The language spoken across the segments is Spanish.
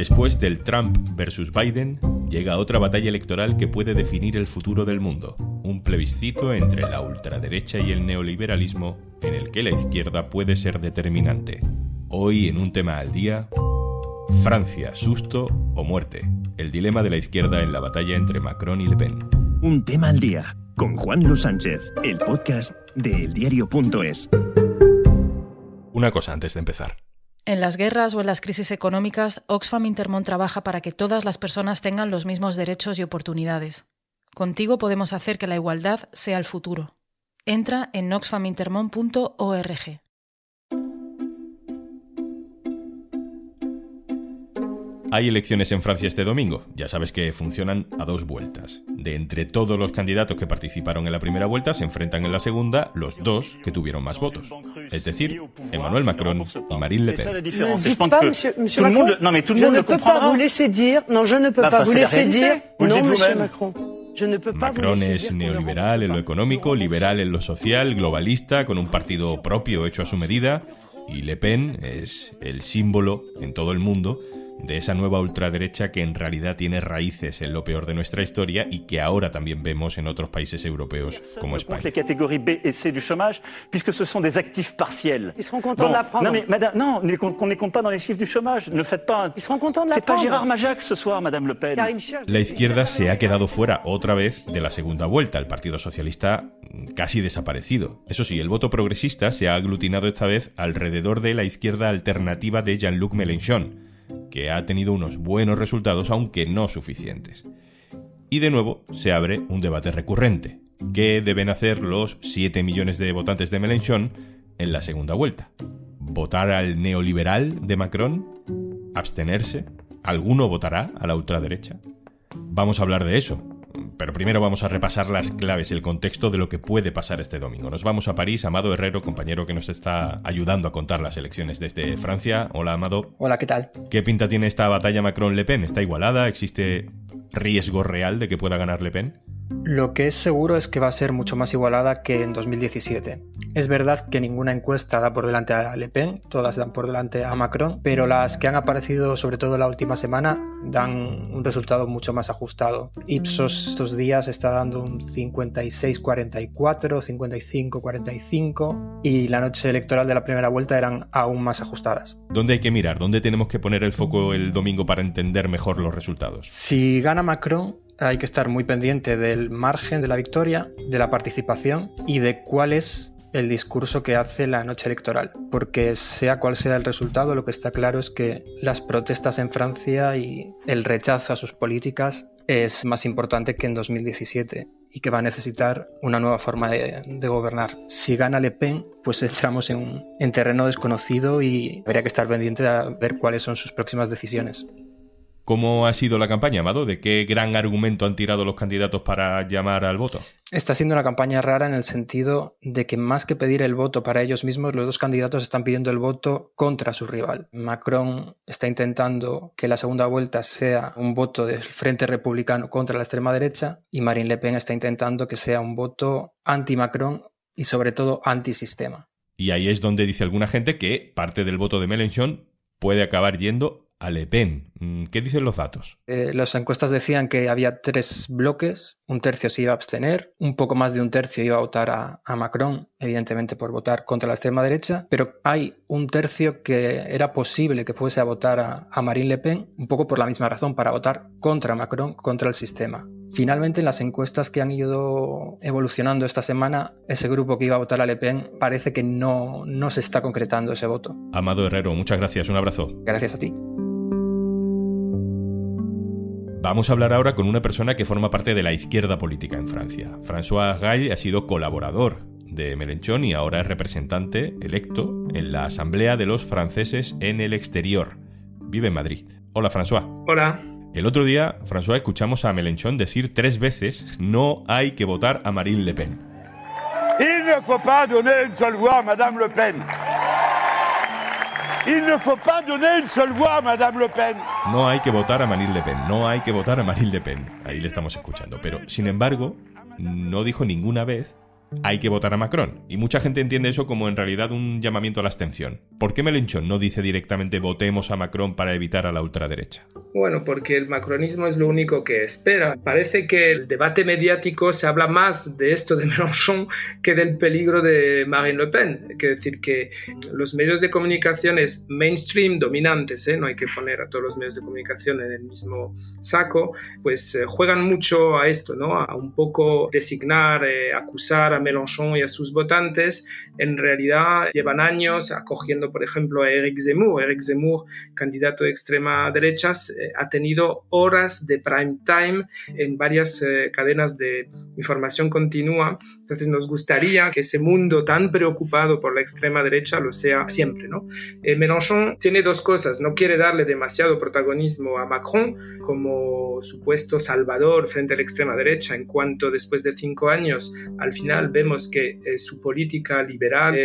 Después del Trump versus Biden, llega otra batalla electoral que puede definir el futuro del mundo. Un plebiscito entre la ultraderecha y el neoliberalismo en el que la izquierda puede ser determinante. Hoy en un tema al día, Francia, susto o muerte. El dilema de la izquierda en la batalla entre Macron y Le Pen. Un tema al día con Juan Luis Sánchez, el podcast de eldiario.es. Una cosa antes de empezar. En las guerras o en las crisis económicas, Oxfam Intermón trabaja para que todas las personas tengan los mismos derechos y oportunidades. Contigo podemos hacer que la igualdad sea el futuro. Entra en oxfamintermon.org. Hay elecciones en Francia este domingo. Ya sabes que funcionan a dos vueltas. De entre todos los candidatos que participaron en la primera vuelta, se enfrentan en la segunda los dos que tuvieron más votos. Es decir, Emmanuel Macron y Marine Le Pen. Macron es neoliberal en lo económico, liberal en lo social, globalista, con un partido propio hecho a su medida, y Le Pen es el símbolo en todo el mundo de esa nueva ultraderecha que en realidad tiene raíces en lo peor de nuestra historia y que ahora también vemos en otros países europeos como España. les catégories B et C du chômage, puisque ce sont des actifs partiels. Ils seront contents bon, de l'apprendre. Non, mais madame, non, on ne les compte pas dans les chiffres du chômage. Ne faites pas. Ils seront contents de l'apprendre. C'est pas Gérard Majax ce soir, madame Le Pen. La izquierda se ha quedado fuera otra vez de la segunda vuelta. El Partido Socialista casi desaparecido. Eso sí, el voto progresista se ha aglutinado esta vez alrededor de la izquierda alternativa de Jean-Luc Mélenchon que ha tenido unos buenos resultados, aunque no suficientes. Y de nuevo se abre un debate recurrente. ¿Qué deben hacer los 7 millones de votantes de Mélenchon en la segunda vuelta? ¿Votar al neoliberal de Macron? ¿Abstenerse? ¿Alguno votará a la ultraderecha? Vamos a hablar de eso, pero primero vamos a repasar las claves, el contexto de lo que puede pasar este domingo. Nos vamos a París, Amado Herrero, compañero que nos está ayudando a contar las elecciones desde Francia. Hola, Amado. Hola, ¿qué tal? ¿Qué pinta tiene esta batalla Macron-Le Pen? ¿Está igualada? ¿Existe riesgo real de que pueda ganar Le Pen? Lo que es seguro es que va a ser mucho más igualada que en 2017. Es verdad que ninguna encuesta da por delante a Le Pen, todas dan por delante a Macron, pero las que han aparecido sobre todo la última semana dan un resultado mucho más ajustado. Ipsos estos días está dando un 56-44, 55-45 y la noche electoral de la primera vuelta eran aún más ajustadas. ¿Dónde hay que mirar? ¿Dónde tenemos que poner el foco el domingo para entender mejor los resultados? Si gana Macron, hay que estar muy pendiente del margen de la victoria, de la participación y de cuál es el discurso que hace la noche electoral. Porque sea cual sea el resultado, lo que está claro es que las protestas en Francia y el rechazo a sus políticas es más importante que en 2017 y que va a necesitar una nueva forma de, gobernar. Si gana Le Pen, pues entramos en, en terreno desconocido y habría que estar pendiente de ver cuáles son sus próximas decisiones. ¿Cómo ha sido la campaña, Amado? ¿De qué gran argumento han tirado los candidatos para llamar al voto? Está siendo una campaña rara en el sentido de que más que pedir el voto para ellos mismos, los dos candidatos están pidiendo el voto contra su rival. Macron está intentando que la segunda vuelta sea un voto del Frente Republicano contra la extrema derecha y Marine Le Pen está intentando que sea un voto anti-Macron y sobre todo anti-sistema. Y ahí es donde dice alguna gente que parte del voto de Mélenchon puede acabar yendo a Le Pen. Mm, ¿Qué dicen los datos? Eh, las encuestas decían que había tres bloques, un tercio se iba a abstener, un poco más de un tercio iba a votar a, Macron, evidentemente por votar contra la extrema derecha, pero hay un tercio que era posible que fuese a votar a, a Marine Le Pen, un poco por la misma razón, para votar contra Macron, contra el sistema. Finalmente, en las encuestas que han ido evolucionando esta semana, ese grupo que iba a votar a Le Pen parece que no, no se está concretando ese voto. Amado Herrero, muchas gracias, un abrazo. Gracias a ti. Vamos a hablar ahora con una persona que forma parte de la izquierda política en Francia. François Gall ha sido colaborador de Mélenchon y ahora es representante electo en la Asamblea de los Franceses en el Exterior. Vive en Madrid. Hola, François. Hola. El otro día, François, escuchamos a Mélenchon decir tres veces no hay que votar a Marine Le Pen. Il ne faut pas donner une seule voix a Madame Le Pen. Il ne faut pas donner une seule voix Madame Le Pen. No hay que votar a Marine Le Pen, no hay que votar a Marine Le Pen. Ahí le estamos escuchando. Pero, sin embargo, no dijo ninguna vez hay que votar a Macron. Y mucha gente entiende eso como en realidad un llamamiento a la abstención. ¿Por qué Melenchon no dice directamente votemos a Macron para evitar a la ultraderecha? Bueno, porque el macronismo es lo único que espera. Parece que el debate mediático se habla más de esto de Mélenchon que del peligro de Marine Le Pen. Es decir, que los medios de comunicación mainstream dominantes, ¿eh? no hay que poner a todos los medios de comunicación en el mismo saco, pues eh, juegan mucho a esto, ¿no? a un poco designar, eh, acusar a Mélenchon y a sus votantes. En realidad llevan años acogiendo, por ejemplo, a Eric Zemmour. Eric Zemmour, candidato de extrema derecha, eh, ha tenido horas de prime time en varias eh, cadenas de información continua. Entonces nos gustaría que ese mundo tan preocupado por la extrema derecha lo sea siempre. ¿no? Eh, Mélenchon tiene dos cosas. No quiere darle demasiado protagonismo a Macron como supuesto salvador frente a la extrema derecha, en cuanto después de cinco años al final vemos que su política liberal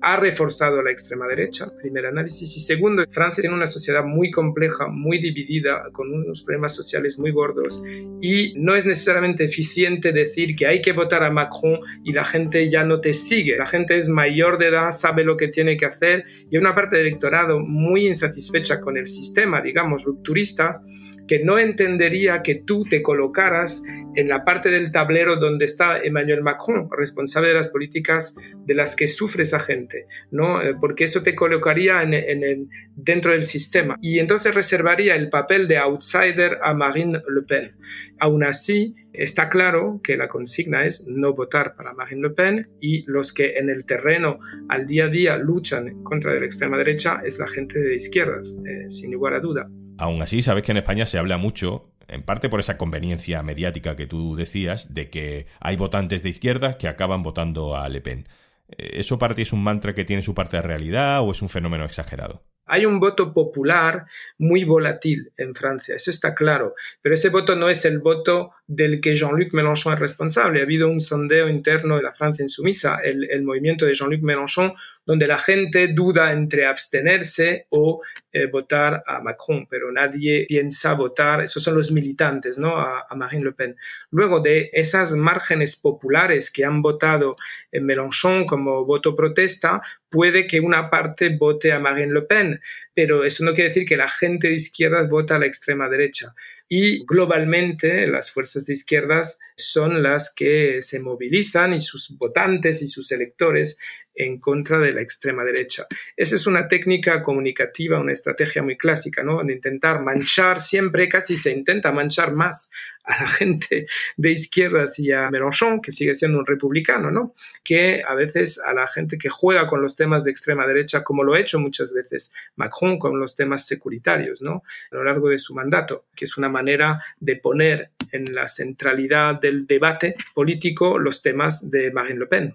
ha reforzado la extrema derecha. Primer análisis. Y segundo, Francia tiene una sociedad muy compleja, muy dividida con unos problemas sociales muy gordos y no es necesariamente eficiente decir que hay que votar a Macron y la gente ya no te sigue. La gente es mayor de edad, sabe lo que tiene que hacer y una parte del electorado muy insatisfecha con el sistema, digamos, rupturista que no entendería que tú te colocaras en la parte del tablero donde está Emmanuel Macron, responsable de las políticas de las que sufre esa gente, ¿no? Eh, porque eso te colocaría en, dentro del sistema y entonces reservaría el papel de outsider a Marine Le Pen. Aún así, está claro que la consigna es no votar para Marine Le Pen y los que en el terreno al día a día luchan contra la extrema derecha es la gente de izquierdas, eh, sin lugar a duda. Aún así, sabes que en España se habla mucho, en parte por esa conveniencia mediática que tú decías, de que hay votantes de izquierda que acaban votando a Le Pen. ¿Eso para ti es un mantra que tiene su parte de realidad o es un fenómeno exagerado? Hay un voto popular muy volátil en Francia, eso está claro, pero ese voto no es el voto del que Jean-Luc Mélenchon es responsable. Ha habido un sondeo interno de la Francia insumisa, el movimiento de Jean-Luc Mélenchon, donde la gente duda entre abstenerse o eh, votar a Macron, pero nadie piensa votar, esos son los militantes, ¿no? A, Marine Le Pen. Luego de esas márgenes populares que han votado en Mélenchon como voto protesta, puede que una parte vote a Marine Le Pen, pero eso no quiere decir que la gente de izquierdas vota a la extrema derecha y globalmente las fuerzas de izquierdas son las que se movilizan y sus votantes y sus electores en contra de la extrema derecha. Esa es una técnica comunicativa, una estrategia muy clásica, ¿no? De intentar manchar, siempre casi se intenta manchar más a la gente de izquierdas y a Mélenchon, que sigue siendo un republicano, ¿no? Que a veces a la gente que juega con los temas de extrema derecha, como lo ha hecho muchas veces Macron con los temas securitarios, ¿no? A lo largo de su mandato, que es una manera de poner en la centralidad del debate político los temas de Marine Le Pen.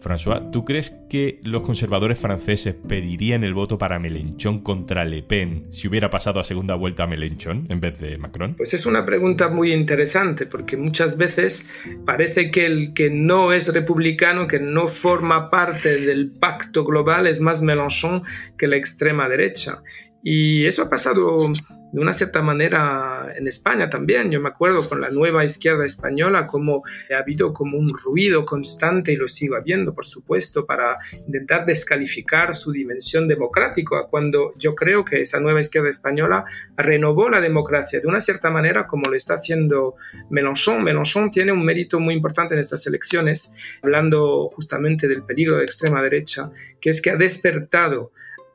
François, ¿tú crees que los conservadores franceses pedirían el voto para Mélenchon contra Le Pen si hubiera pasado a segunda vuelta a Mélenchon en vez de Macron? Pues es una pregunta muy interesante porque muchas veces parece que el que no es republicano, que no forma parte del pacto global, es más Mélenchon que la extrema derecha. Y eso ha pasado de una cierta manera en España también. Yo me acuerdo con la nueva izquierda española como ha habido como un ruido constante y lo sigo habiendo, por supuesto, para intentar descalificar su dimensión democrática, cuando yo creo que esa nueva izquierda española renovó la democracia de una cierta manera como lo está haciendo Mélenchon. Mélenchon tiene un mérito muy importante en estas elecciones, hablando justamente del peligro de extrema derecha, que es que ha despertado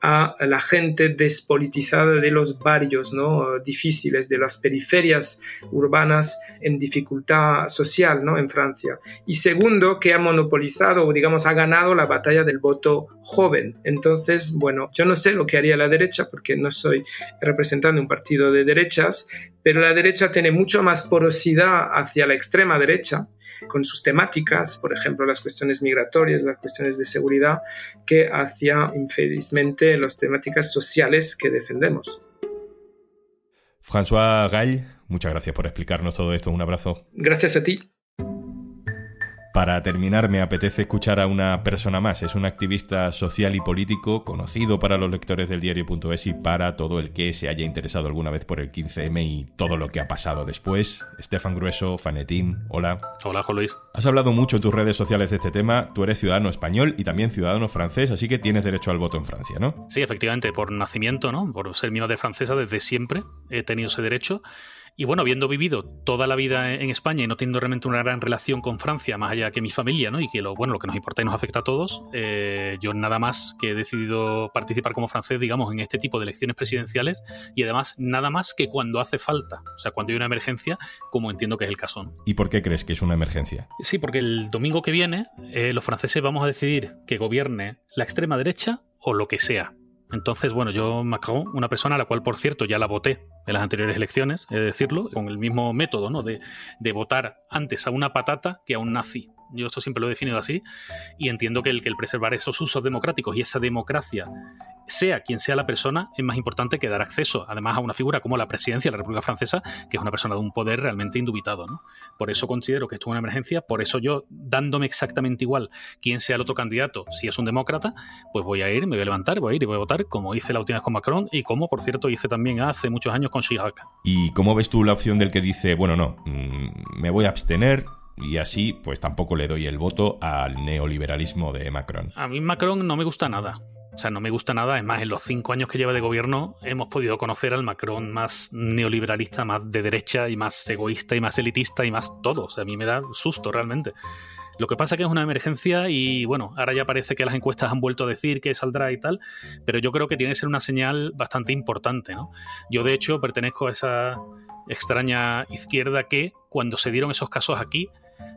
a la gente despolitizada de los barrios ¿no? difíciles, de las periferias urbanas en dificultad social ¿no? en Francia. Y segundo, que ha monopolizado o digamos ha ganado la batalla del voto joven. Entonces, bueno, yo no sé lo que haría la derecha porque no soy representante de un partido de derechas, pero la derecha tiene mucho más porosidad hacia la extrema derecha con sus temáticas, por ejemplo, las cuestiones migratorias, las cuestiones de seguridad, que hacia, infelizmente, las temáticas sociales que defendemos. François Gall, muchas gracias por explicarnos todo esto. Un abrazo. Gracias a ti. Para terminar, me apetece escuchar a una persona más. Es un activista social y político conocido para los lectores del diario.es y para todo el que se haya interesado alguna vez por el 15M y todo lo que ha pasado después. Estefan Grueso, Fanetín, hola. Hola, Juan Luis. Has hablado mucho en tus redes sociales de este tema. Tú eres ciudadano español y también ciudadano francés, así que tienes derecho al voto en Francia, ¿no? Sí, efectivamente, por nacimiento, ¿no? Por ser mi madre francesa, desde siempre he tenido ese derecho. Y bueno, habiendo vivido toda la vida en España y no teniendo realmente una gran relación con Francia, más allá que mi familia, ¿no? Y que lo, bueno, lo que nos importa y nos afecta a todos, eh, yo nada más que he decidido participar como francés, digamos, en este tipo de elecciones presidenciales y además nada más que cuando hace falta, o sea, cuando hay una emergencia, como entiendo que es el caso. ¿Y por qué crees que es una emergencia? Sí, porque el domingo que viene eh, los franceses vamos a decidir que gobierne la extrema derecha o lo que sea. Entonces, bueno, yo, Macron, una persona a la cual, por cierto, ya la voté en las anteriores elecciones, he de decirlo, con el mismo método, ¿no? De, de votar antes a una patata que a un nazi. Yo esto siempre lo he definido así y entiendo que el, que el preservar esos usos democráticos y esa democracia, sea quien sea la persona, es más importante que dar acceso, además, a una figura como la presidencia de la República Francesa, que es una persona de un poder realmente indubitado. ¿no? Por eso considero que esto es una emergencia, por eso yo, dándome exactamente igual quién sea el otro candidato, si es un demócrata, pues voy a ir, me voy a levantar, voy a ir y voy a votar, como hice la última vez con Macron y como, por cierto, hice también hace muchos años con Chirac. ¿Y cómo ves tú la opción del que dice, bueno, no, mm, me voy a abstener, y así pues tampoco le doy el voto al neoliberalismo de Macron. A mí Macron no me gusta nada. O sea, no me gusta nada. Es más, en los cinco años que lleva de gobierno hemos podido conocer al Macron más neoliberalista, más de derecha y más egoísta y más elitista y más todo. O sea, a mí me da susto realmente. Lo que pasa es que es una emergencia y bueno, ahora ya parece que las encuestas han vuelto a decir que saldrá y tal, pero yo creo que tiene que ser una señal bastante importante, ¿no? Yo de hecho pertenezco a esa extraña izquierda que cuando se dieron esos casos aquí,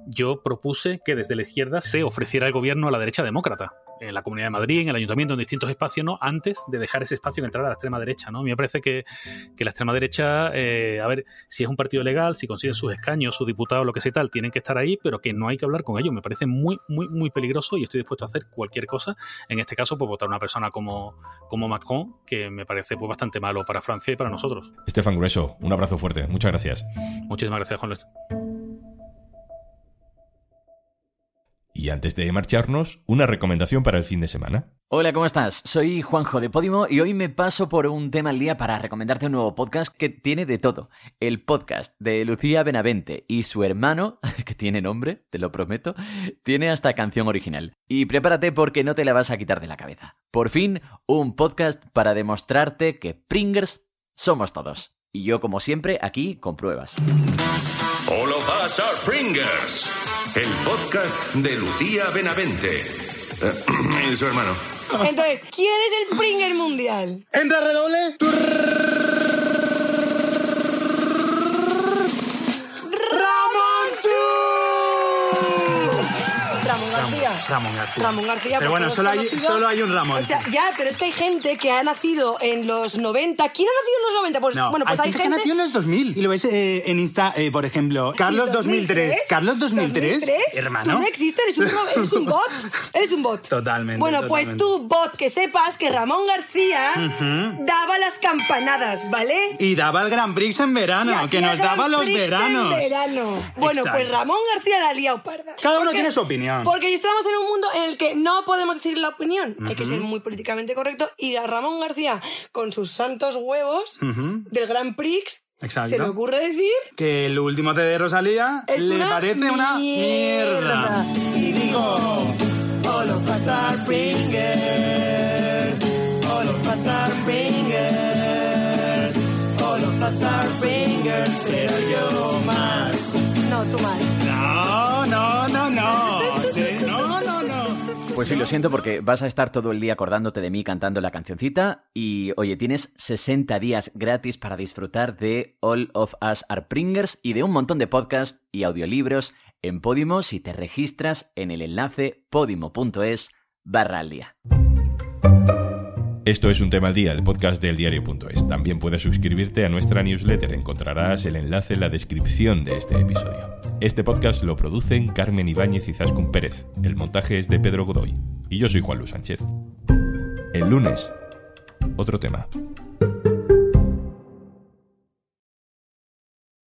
yo propuse que desde la izquierda se ofreciera el gobierno a la derecha demócrata en la Comunidad de Madrid, en el Ayuntamiento, en distintos espacios, ¿no? Antes de dejar ese espacio y entrar a la extrema derecha, ¿no? A mí me parece que, que la extrema derecha, eh, a ver, si es un partido legal, si consiguen sus escaños, sus diputados, lo que sea y tal, tienen que estar ahí, pero que no hay que hablar con ellos. Me parece muy, muy, muy peligroso y estoy dispuesto a hacer cualquier cosa. En este caso, pues votar a una persona como, como Macron, que me parece pues, bastante malo para Francia y para nosotros. Estefan Grueso, un abrazo fuerte. Muchas gracias. Muchísimas gracias, Juan Luis. Y antes de marcharnos, una recomendación para el fin de semana. Hola, ¿cómo estás? Soy Juanjo de Podimo y hoy me paso por un tema al día para recomendarte un nuevo podcast que tiene de todo. El podcast de Lucía Benavente y su hermano, que tiene nombre, te lo prometo, tiene hasta canción original. Y prepárate porque no te la vas a quitar de la cabeza. Por fin, un podcast para demostrarte que Pringers somos todos. Y yo, como siempre, aquí con pruebas. All of us are Pringers, el podcast de Lucía Benavente y su hermano. Entonces, ¿quién es el Pringer mundial? Entra redoble. Ramón García. Ramón García. Pero bueno, solo hay, solo hay un Ramón. O sea, ya, pero es que hay gente que ha nacido en los 90. ¿Quién ha nacido en los 90? Pues No, bueno, pues hay, que gente. nació en los 2000 y lo ves eh, en Insta, eh, por ejemplo, Carlos 2003. Carlos 2003, hermano. Tú no existes, eres un, eres un bot. Eres un bot. Totalmente. Bueno, pues totalmente. tú, bot, que sepas que Ramón García Ujú. daba las campanadas, ¿vale? Y daba el Grand Prix en verano, que nos daba los Prix en veranos. verano. Bueno, Exacto. pues Ramón García la ha liado parda. Cada uno tiene su opinión. Porque estamos en un mundo en el que no podemos decir la opinión. Hay que ser muy políticamente correcto. Y a Ramón García, con sus santos huevos del Grand Prix, Exacto. se le ocurre decir Que el último té de Rosalía Es le una parece una mierda. mierda. Y digo, Pues sí, lo siento porque vas a estar todo el día acordándote de mí cantando la cancioncita y oye, tienes 60 días gratis para disfrutar de All of Us Are Pringers y de un montón de podcasts y audiolibros en Podimo si te registras en el enlace podimo.es barra al día. Esto es un tema al día, el podcast del diario.es. También puedes suscribirte a nuestra newsletter. Encontrarás el enlace en la descripción de este episodio. Este podcast lo producen Carmen Ibáñez y Zascun Pérez. El montaje es de Pedro Godoy. Y yo soy Juan Luis Sánchez. El lunes, otro tema.